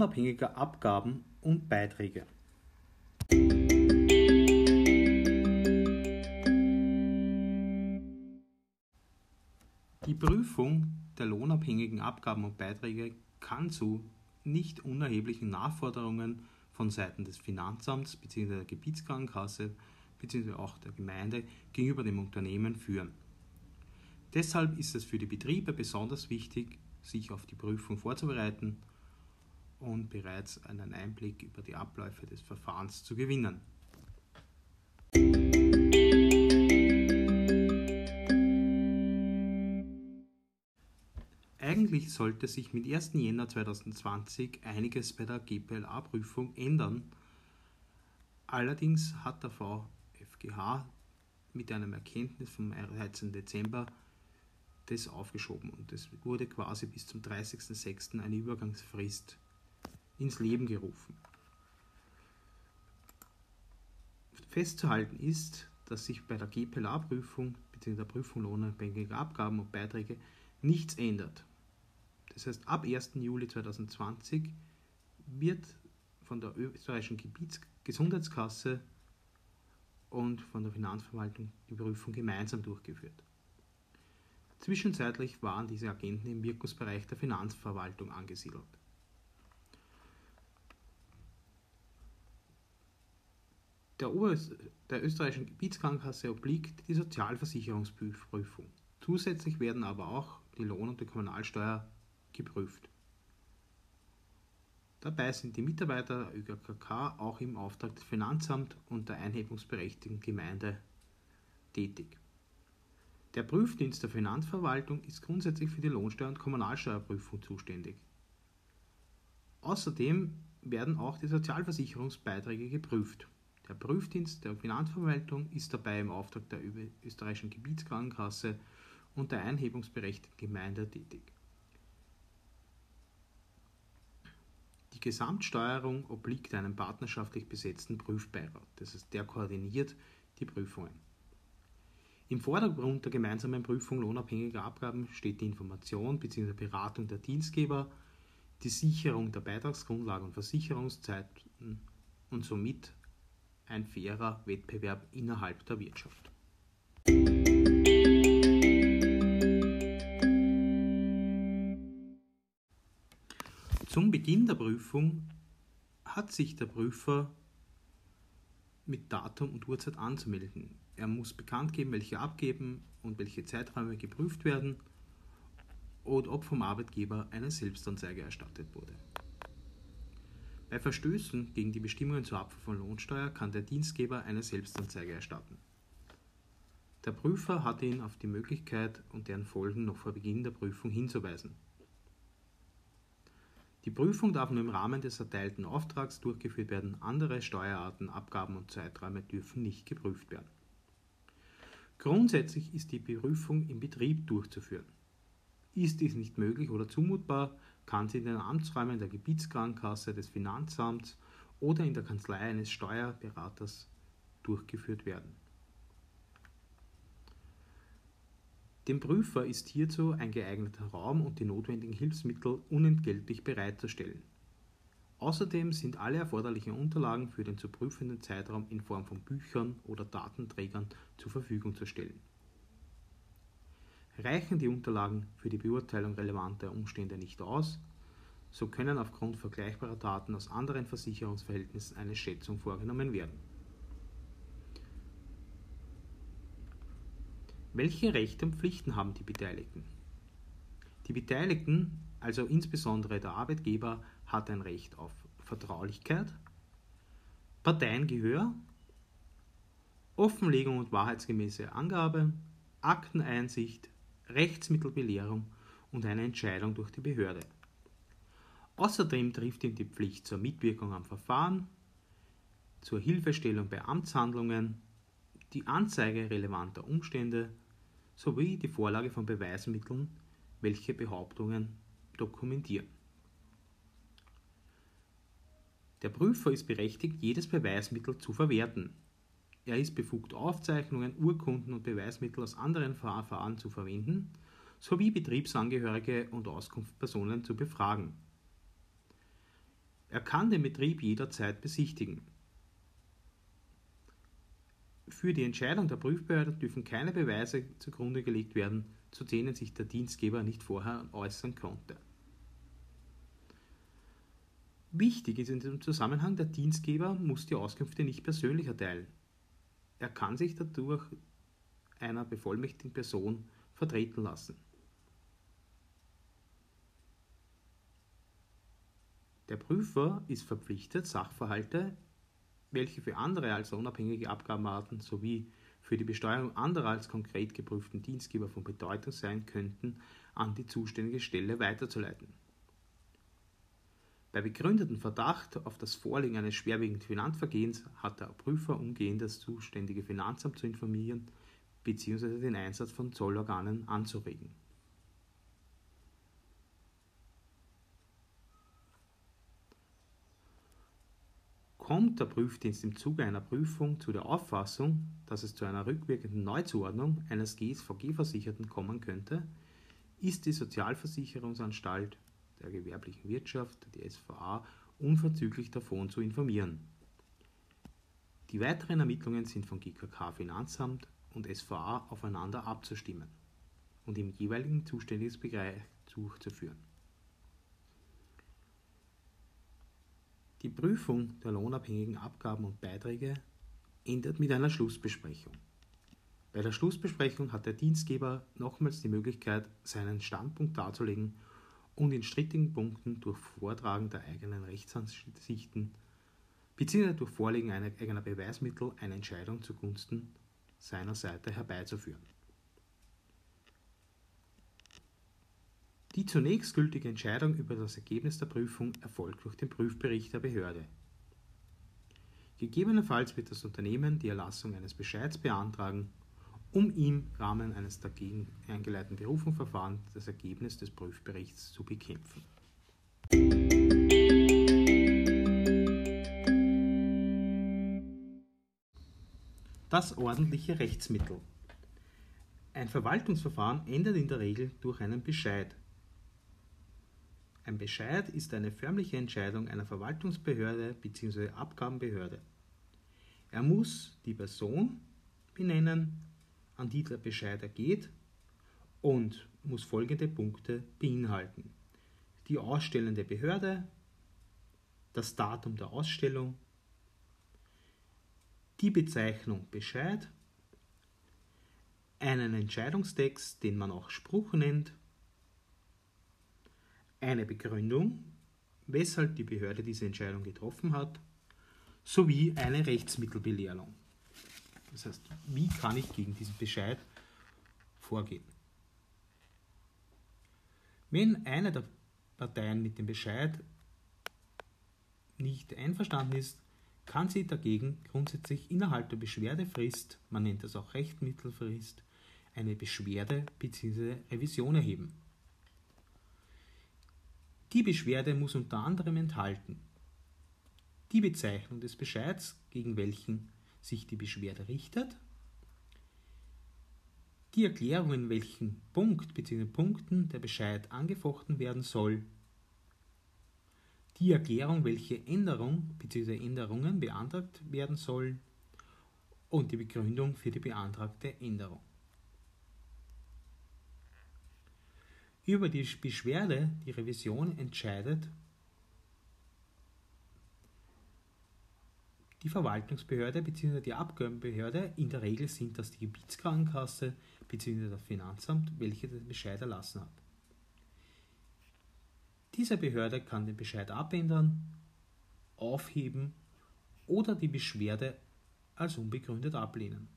Lohnabhängiger Abgaben und Beiträge. Die Prüfung der lohnabhängigen Abgaben und Beiträge kann zu nicht unerheblichen Nachforderungen von Seiten des Finanzamts bzw. der Gebietskrankenkasse bzw. auch der Gemeinde gegenüber dem Unternehmen führen. Deshalb ist es für die Betriebe besonders wichtig, sich auf die Prüfung vorzubereiten und bereits einen Einblick über die Abläufe des Verfahrens zu gewinnen. Eigentlich sollte sich mit 1. Jänner 2020 einiges bei der GPLA-Prüfung ändern. Allerdings hat der VfGH mit einem Erkenntnis vom 13. Dezember das aufgeschoben und es wurde quasi bis zum 30.06. eine Übergangsfrist ins Leben gerufen. Festzuhalten ist, dass sich bei der GPLA-Prüfung bzw. der Prüfung lohnabhängiger Abgaben und Beiträge nichts ändert. Das heißt, ab 1. Juli 2020 wird von der österreichischen Gebietsgesundheitskasse und von der Finanzverwaltung die Prüfung gemeinsam durchgeführt. Zwischenzeitlich waren diese Agenten im Wirkungsbereich der Finanzverwaltung angesiedelt. Der, Oberöst der österreichischen Gebietskrankenkasse obliegt die Sozialversicherungsprüfung. Zusätzlich werden aber auch die Lohn- und die Kommunalsteuer geprüft. Dabei sind die Mitarbeiter der ÖGKK auch im Auftrag des Finanzamts und der einhebungsberechtigten Gemeinde tätig. Der Prüfdienst der Finanzverwaltung ist grundsätzlich für die Lohnsteuer- und Kommunalsteuerprüfung zuständig. Außerdem werden auch die Sozialversicherungsbeiträge geprüft. Der Prüfdienst der Finanzverwaltung ist dabei im Auftrag der österreichischen Gebietskrankenkasse und der einhebungsberechtigten Gemeinde tätig. Die Gesamtsteuerung obliegt einem partnerschaftlich besetzten Prüfbeirat, das heißt, der koordiniert die Prüfungen. Im Vordergrund der gemeinsamen Prüfung lohnabhängiger Abgaben steht die Information bzw. Beratung der Dienstgeber, die Sicherung der Beitragsgrundlagen und Versicherungszeiten und somit ein fairer Wettbewerb innerhalb der Wirtschaft. Zum Beginn der Prüfung hat sich der Prüfer mit Datum und Uhrzeit anzumelden. Er muss bekannt geben, welche abgeben und welche Zeiträume geprüft werden und ob vom Arbeitgeber eine Selbstanzeige erstattet wurde. Bei Verstößen gegen die Bestimmungen zur Abfuhr von Lohnsteuer kann der Dienstgeber eine Selbstanzeige erstatten. Der Prüfer hat ihn auf die Möglichkeit und deren Folgen noch vor Beginn der Prüfung hinzuweisen. Die Prüfung darf nur im Rahmen des erteilten Auftrags durchgeführt werden, andere Steuerarten, Abgaben und Zeiträume dürfen nicht geprüft werden. Grundsätzlich ist die Prüfung im Betrieb durchzuführen. Ist dies nicht möglich oder zumutbar, kann sie in den Amtsräumen der Gebietskrankenkasse des Finanzamts oder in der Kanzlei eines Steuerberaters durchgeführt werden. Dem Prüfer ist hierzu ein geeigneter Raum und die notwendigen Hilfsmittel unentgeltlich bereitzustellen. Außerdem sind alle erforderlichen Unterlagen für den zu prüfenden Zeitraum in Form von Büchern oder Datenträgern zur Verfügung zu stellen. Reichen die Unterlagen für die Beurteilung relevanter Umstände nicht aus, so können aufgrund vergleichbarer Daten aus anderen Versicherungsverhältnissen eine Schätzung vorgenommen werden. Welche Rechte und Pflichten haben die Beteiligten? Die Beteiligten, also insbesondere der Arbeitgeber, hat ein Recht auf Vertraulichkeit, Parteiengehör, Offenlegung und wahrheitsgemäße Angabe, Akteneinsicht, Rechtsmittelbelehrung und eine Entscheidung durch die Behörde. Außerdem trifft ihn die Pflicht zur Mitwirkung am Verfahren, zur Hilfestellung bei Amtshandlungen, die Anzeige relevanter Umstände sowie die Vorlage von Beweismitteln, welche Behauptungen dokumentieren. Der Prüfer ist berechtigt, jedes Beweismittel zu verwerten. Er ist befugt, Aufzeichnungen, Urkunden und Beweismittel aus anderen Verfahren zu verwenden, sowie Betriebsangehörige und Auskunftspersonen zu befragen. Er kann den Betrieb jederzeit besichtigen. Für die Entscheidung der Prüfbehörde dürfen keine Beweise zugrunde gelegt werden, zu denen sich der Dienstgeber nicht vorher äußern konnte. Wichtig ist in diesem Zusammenhang, der Dienstgeber muss die Auskünfte nicht persönlich erteilen. Er kann sich dadurch einer bevollmächtigten Person vertreten lassen. Der Prüfer ist verpflichtet, Sachverhalte, welche für andere als unabhängige Abgabenarten sowie für die Besteuerung anderer als konkret geprüften Dienstgeber von Bedeutung sein könnten, an die zuständige Stelle weiterzuleiten. Bei begründetem Verdacht auf das Vorliegen eines schwerwiegenden Finanzvergehens hat der Prüfer umgehend das zuständige Finanzamt zu informieren bzw. den Einsatz von Zollorganen anzuregen. Kommt der Prüfdienst im Zuge einer Prüfung zu der Auffassung, dass es zu einer rückwirkenden Neuzuordnung eines GSVG-Versicherten kommen könnte, ist die Sozialversicherungsanstalt der gewerblichen Wirtschaft, die SVA, unverzüglich davon zu informieren. Die weiteren Ermittlungen sind von GKK Finanzamt und SVA aufeinander abzustimmen und im jeweiligen zuständiges Bereich durchzuführen. Die Prüfung der lohnabhängigen Abgaben und Beiträge endet mit einer Schlussbesprechung. Bei der Schlussbesprechung hat der Dienstgeber nochmals die Möglichkeit, seinen Standpunkt darzulegen und in strittigen Punkten durch Vortragen der eigenen Rechtsansichten bzw. durch Vorlegen eigener Beweismittel eine Entscheidung zugunsten seiner Seite herbeizuführen. Die zunächst gültige Entscheidung über das Ergebnis der Prüfung erfolgt durch den Prüfbericht der Behörde. Gegebenenfalls wird das Unternehmen die Erlassung eines Bescheids beantragen, um im Rahmen eines dagegen eingeleiteten Berufungsverfahrens das Ergebnis des Prüfberichts zu bekämpfen. Das ordentliche Rechtsmittel. Ein Verwaltungsverfahren endet in der Regel durch einen Bescheid. Ein Bescheid ist eine förmliche Entscheidung einer Verwaltungsbehörde bzw. Abgabenbehörde. Er muss die Person benennen, an die der Bescheid ergeht und muss folgende Punkte beinhalten. Die ausstellende Behörde, das Datum der Ausstellung, die Bezeichnung Bescheid, einen Entscheidungstext, den man auch Spruch nennt, eine Begründung, weshalb die Behörde diese Entscheidung getroffen hat, sowie eine Rechtsmittelbelehrung. Das heißt, wie kann ich gegen diesen Bescheid vorgehen? Wenn eine der Parteien mit dem Bescheid nicht einverstanden ist, kann sie dagegen grundsätzlich innerhalb der Beschwerdefrist, man nennt das auch Rechtmittelfrist, eine Beschwerde bzw. Revision erheben. Die Beschwerde muss unter anderem enthalten die Bezeichnung des Bescheids, gegen welchen sich die Beschwerde richtet, die Erklärung, in welchem Punkt bzw. Punkten der Bescheid angefochten werden soll, die Erklärung, welche Änderung bzw. Änderungen beantragt werden soll und die Begründung für die beantragte Änderung. Über die Beschwerde, die Revision entscheidet die Verwaltungsbehörde bzw. die Abgabenbehörde. In der Regel sind das die Gebietskrankenkasse bzw. das Finanzamt, welche den Bescheid erlassen hat. Diese Behörde kann den Bescheid abändern, aufheben oder die Beschwerde als unbegründet ablehnen.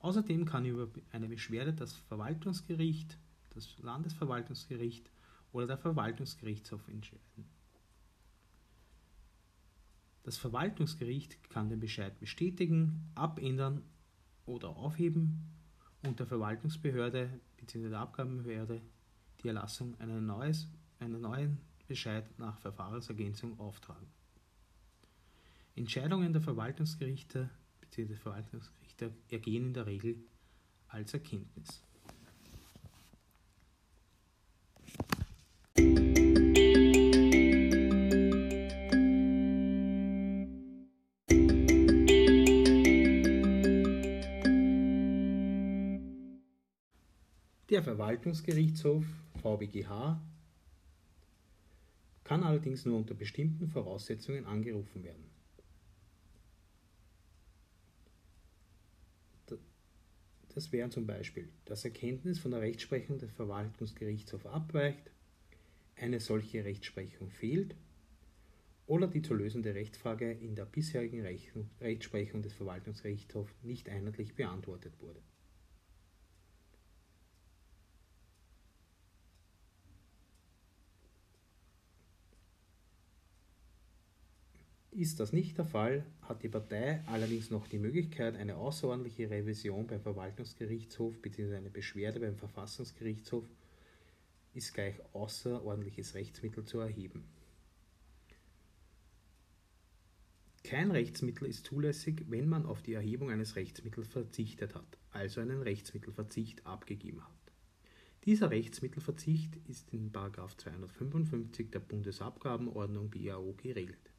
Außerdem kann über eine Beschwerde das Verwaltungsgericht, das Landesverwaltungsgericht oder der Verwaltungsgerichtshof entscheiden. Das Verwaltungsgericht kann den Bescheid bestätigen, abändern oder aufheben und der Verwaltungsbehörde bzw. der Abgabenbehörde die Erlassung einer, neues, einer neuen Bescheid nach Verfahrensergänzung auftragen. Entscheidungen der Verwaltungsgerichte bzw. Verwaltungsgerichte ergehen in der Regel als Erkenntnis. Der Verwaltungsgerichtshof VBGH kann allerdings nur unter bestimmten Voraussetzungen angerufen werden. Das wären zum Beispiel, dass Erkenntnis von der Rechtsprechung des Verwaltungsgerichtshofs abweicht, eine solche Rechtsprechung fehlt oder die zu lösende Rechtsfrage in der bisherigen Rechtsprechung des Verwaltungsgerichtshofs nicht einheitlich beantwortet wurde. Ist das nicht der Fall, hat die Partei allerdings noch die Möglichkeit, eine außerordentliche Revision beim Verwaltungsgerichtshof bzw. eine Beschwerde beim Verfassungsgerichtshof ist gleich außerordentliches Rechtsmittel zu erheben. Kein Rechtsmittel ist zulässig, wenn man auf die Erhebung eines Rechtsmittels verzichtet hat, also einen Rechtsmittelverzicht abgegeben hat. Dieser Rechtsmittelverzicht ist in 255 der Bundesabgabenordnung BAO geregelt.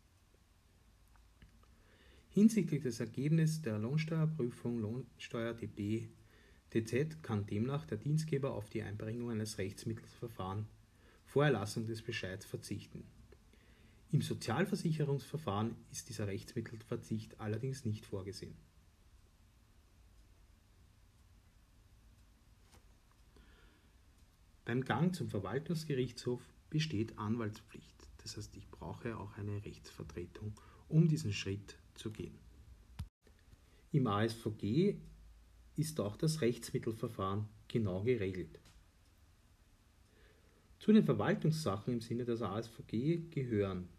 Hinsichtlich des Ergebnisses der Lohnsteuerprüfung Lohnsteuer DB DZ kann demnach der Dienstgeber auf die Einbringung eines Rechtsmittelsverfahrens vor Erlassung des Bescheids verzichten. Im Sozialversicherungsverfahren ist dieser Rechtsmittelverzicht allerdings nicht vorgesehen. Beim Gang zum Verwaltungsgerichtshof besteht Anwaltspflicht. Das heißt, ich brauche auch eine Rechtsvertretung, um diesen Schritt zu gehen. Im ASVG ist auch das Rechtsmittelverfahren genau geregelt. Zu den Verwaltungssachen im Sinne des ASVG gehören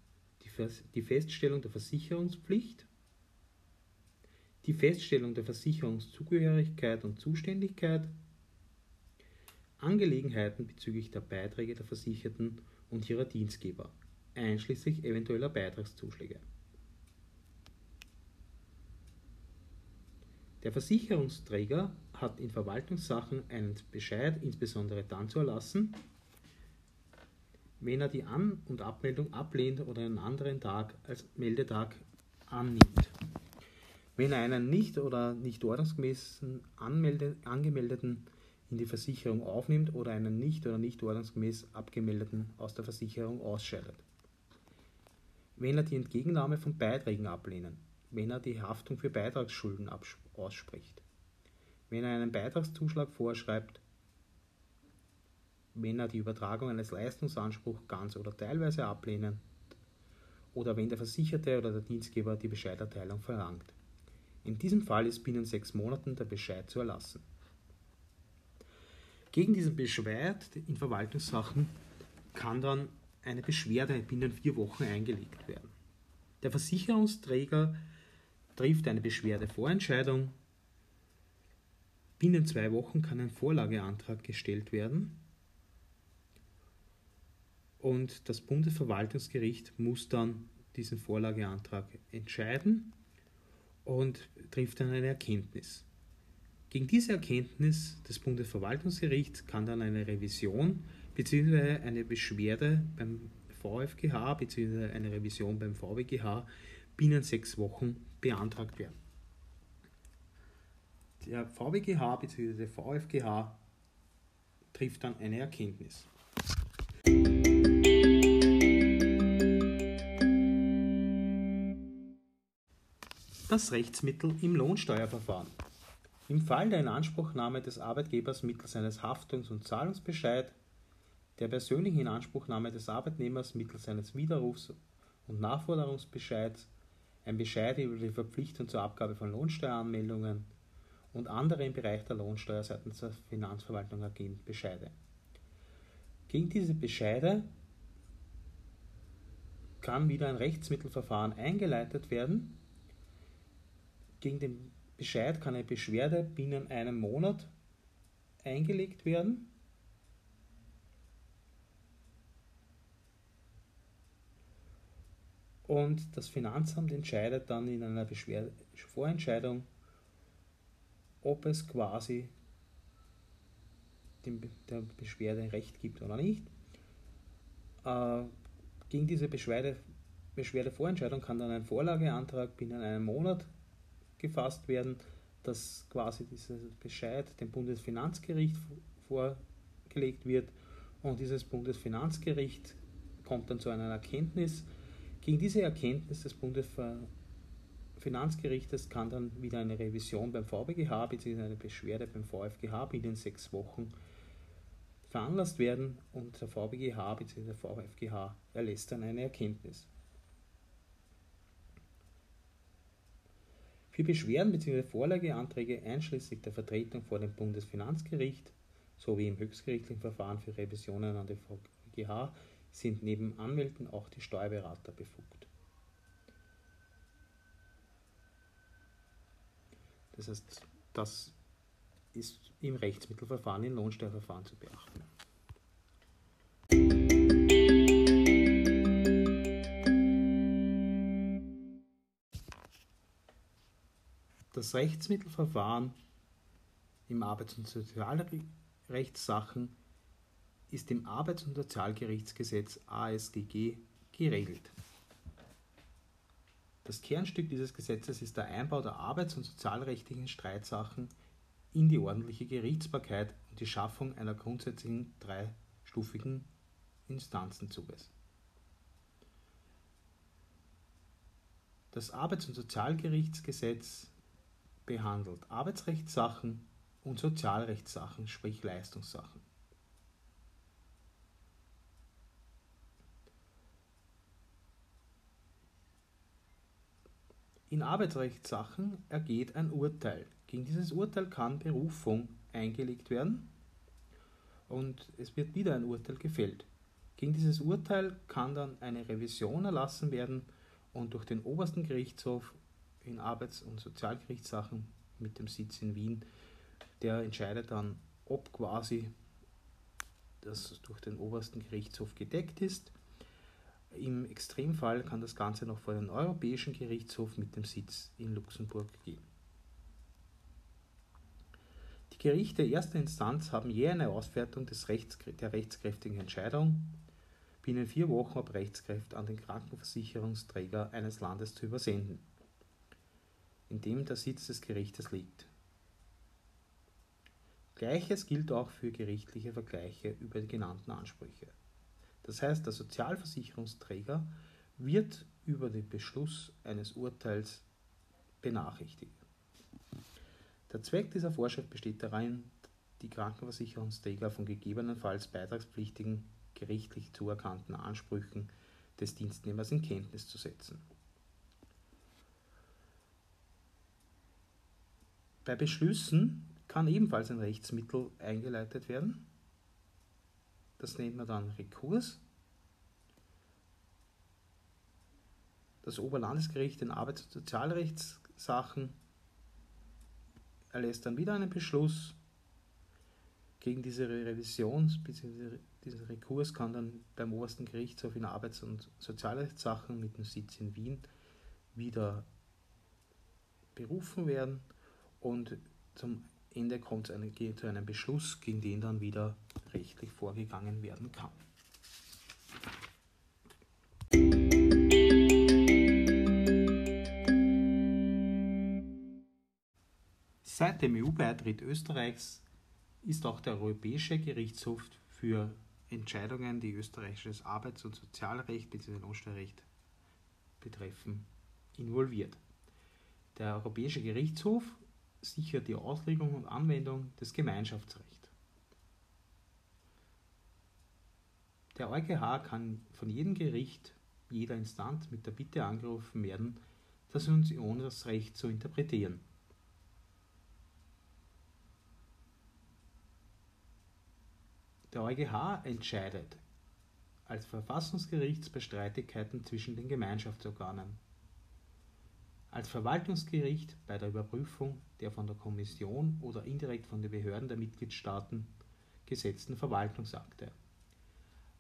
die Feststellung der Versicherungspflicht, die Feststellung der Versicherungszugehörigkeit und Zuständigkeit, Angelegenheiten bezüglich der Beiträge der Versicherten und ihrer Dienstgeber, einschließlich eventueller Beitragszuschläge. Der Versicherungsträger hat in Verwaltungssachen einen Bescheid insbesondere dann zu erlassen, wenn er die An- und Abmeldung ablehnt oder einen anderen Tag als Meldetag annimmt. Wenn er einen nicht oder nicht ordnungsgemäßen Anmelde angemeldeten in die Versicherung aufnimmt oder einen nicht oder nicht ordnungsgemäß abgemeldeten aus der Versicherung ausscheidet. Wenn er die Entgegennahme von Beiträgen ablehnen, wenn er die Haftung für Beitragsschulden ausspricht, wenn er einen Beitragszuschlag vorschreibt, wenn er die Übertragung eines Leistungsanspruchs ganz oder teilweise ablehnt oder wenn der Versicherte oder der Dienstgeber die Bescheiderteilung verlangt. In diesem Fall ist binnen sechs Monaten der Bescheid zu erlassen. Gegen diesen Beschwerd in Verwaltungssachen kann dann eine Beschwerde binnen vier Wochen eingelegt werden. Der Versicherungsträger trifft eine Beschwerdevorentscheidung. Binnen zwei Wochen kann ein Vorlageantrag gestellt werden und das Bundesverwaltungsgericht muss dann diesen Vorlageantrag entscheiden und trifft dann eine Erkenntnis. Gegen diese Erkenntnis des Bundesverwaltungsgerichts kann dann eine Revision bzw. eine Beschwerde beim VfGH bzw. eine Revision beim VWGH binnen sechs Wochen beantragt werden. Der VWGH bzw. der VfGH trifft dann eine Erkenntnis. Das Rechtsmittel im Lohnsteuerverfahren. Im Fall der Inanspruchnahme des Arbeitgebers mittels eines Haftungs- und Zahlungsbescheid, der persönlichen Inanspruchnahme des Arbeitnehmers mittels eines Widerrufs- und Nachforderungsbescheids ein Bescheid über die Verpflichtung zur Abgabe von Lohnsteueranmeldungen und andere im Bereich der Lohnsteuer seitens der Finanzverwaltung ergehen Bescheide. Gegen diese Bescheide kann wieder ein Rechtsmittelverfahren eingeleitet werden. Gegen den Bescheid kann eine Beschwerde binnen einem Monat eingelegt werden. Und das Finanzamt entscheidet dann in einer Beschwerde Vorentscheidung, ob es quasi dem, der Beschwerde Recht gibt oder nicht. Äh, gegen diese Beschwerde, Beschwerdevorentscheidung kann dann ein Vorlageantrag binnen einem Monat gefasst werden, dass quasi dieser Bescheid dem Bundesfinanzgericht vorgelegt wird und dieses Bundesfinanzgericht kommt dann zu einer Erkenntnis. Gegen diese Erkenntnis des Bundesfinanzgerichtes kann dann wieder eine Revision beim VBGH bzw. eine Beschwerde beim VfGH binnen sechs Wochen veranlasst werden und der VBGH bzw. der VfGH erlässt dann eine Erkenntnis. Für Beschwerden bzw. Vorlageanträge einschließlich der Vertretung vor dem Bundesfinanzgericht sowie im höchstgerichtlichen Verfahren für Revisionen an den VGH sind neben Anwälten auch die Steuerberater befugt. Das heißt, das ist im Rechtsmittelverfahren, im Lohnsteuerverfahren zu beachten. Das Rechtsmittelverfahren im Arbeits- und Sozialrechtssachen ist im Arbeits- und Sozialgerichtsgesetz ASGG geregelt. Das Kernstück dieses Gesetzes ist der Einbau der arbeits- und sozialrechtlichen Streitsachen in die ordentliche Gerichtsbarkeit und die Schaffung einer grundsätzlichen dreistufigen Instanzenzuges. Das Arbeits- und Sozialgerichtsgesetz behandelt Arbeitsrechtssachen und Sozialrechtssachen, sprich Leistungssachen. In Arbeitsrechtssachen ergeht ein Urteil. Gegen dieses Urteil kann Berufung eingelegt werden und es wird wieder ein Urteil gefällt. Gegen dieses Urteil kann dann eine Revision erlassen werden und durch den obersten Gerichtshof in Arbeits- und Sozialgerichtssachen mit dem Sitz in Wien, der entscheidet dann, ob quasi das durch den obersten Gerichtshof gedeckt ist im Extremfall kann das Ganze noch vor den Europäischen Gerichtshof mit dem Sitz in Luxemburg gehen. Die Gerichte erster Instanz haben je eine Auswertung des Rechts, der rechtskräftigen Entscheidung binnen vier Wochen ab Rechtskraft an den Krankenversicherungsträger eines Landes zu übersenden, in dem der Sitz des Gerichtes liegt. Gleiches gilt auch für gerichtliche Vergleiche über die genannten Ansprüche. Das heißt, der Sozialversicherungsträger wird über den Beschluss eines Urteils benachrichtigt. Der Zweck dieser Vorschrift besteht darin, die Krankenversicherungsträger von gegebenenfalls beitragspflichtigen gerichtlich zuerkannten Ansprüchen des Dienstnehmers in Kenntnis zu setzen. Bei Beschlüssen kann ebenfalls ein Rechtsmittel eingeleitet werden. Das nennt man dann Rekurs. Das Oberlandesgericht in Arbeits- und Sozialrechtssachen erlässt dann wieder einen Beschluss gegen diese Revision, bzw. dieser Rekurs kann dann beim obersten Gerichtshof in Arbeits- und Sozialrechtssachen mit dem Sitz in Wien wieder berufen werden und zum Ende kommt es zu einem Beschluss, gegen den dann wieder rechtlich vorgegangen werden kann. Seit dem EU-Beitritt Österreichs ist auch der Europäische Gerichtshof für Entscheidungen, die österreichisches Arbeits- und Sozialrecht bzw. Lohnsteuerrecht betreffen, involviert. Der Europäische Gerichtshof sichert die Auslegung und Anwendung des Gemeinschaftsrechts. Der EuGH kann von jedem Gericht, jeder Instanz mit der Bitte angerufen werden, das Unionsrecht zu interpretieren. Der EuGH entscheidet als Verfassungsgericht bei Streitigkeiten zwischen den Gemeinschaftsorganen, als Verwaltungsgericht bei der Überprüfung der von der Kommission oder indirekt von den Behörden der Mitgliedstaaten gesetzten Verwaltungsakte.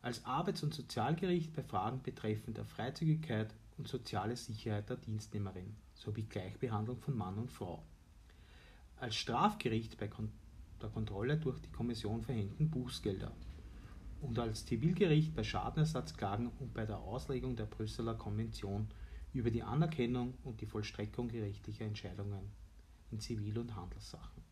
Als Arbeits- und Sozialgericht bei Fragen betreffend der Freizügigkeit und soziale Sicherheit der Dienstnehmerin sowie Gleichbehandlung von Mann und Frau, als Strafgericht bei der Kontrolle durch die Kommission verhängten Bußgelder. Und als Zivilgericht bei Schadenersatzklagen und bei der Auslegung der Brüsseler Konvention über die Anerkennung und die Vollstreckung gerichtlicher Entscheidungen in Zivil- und Handelssachen.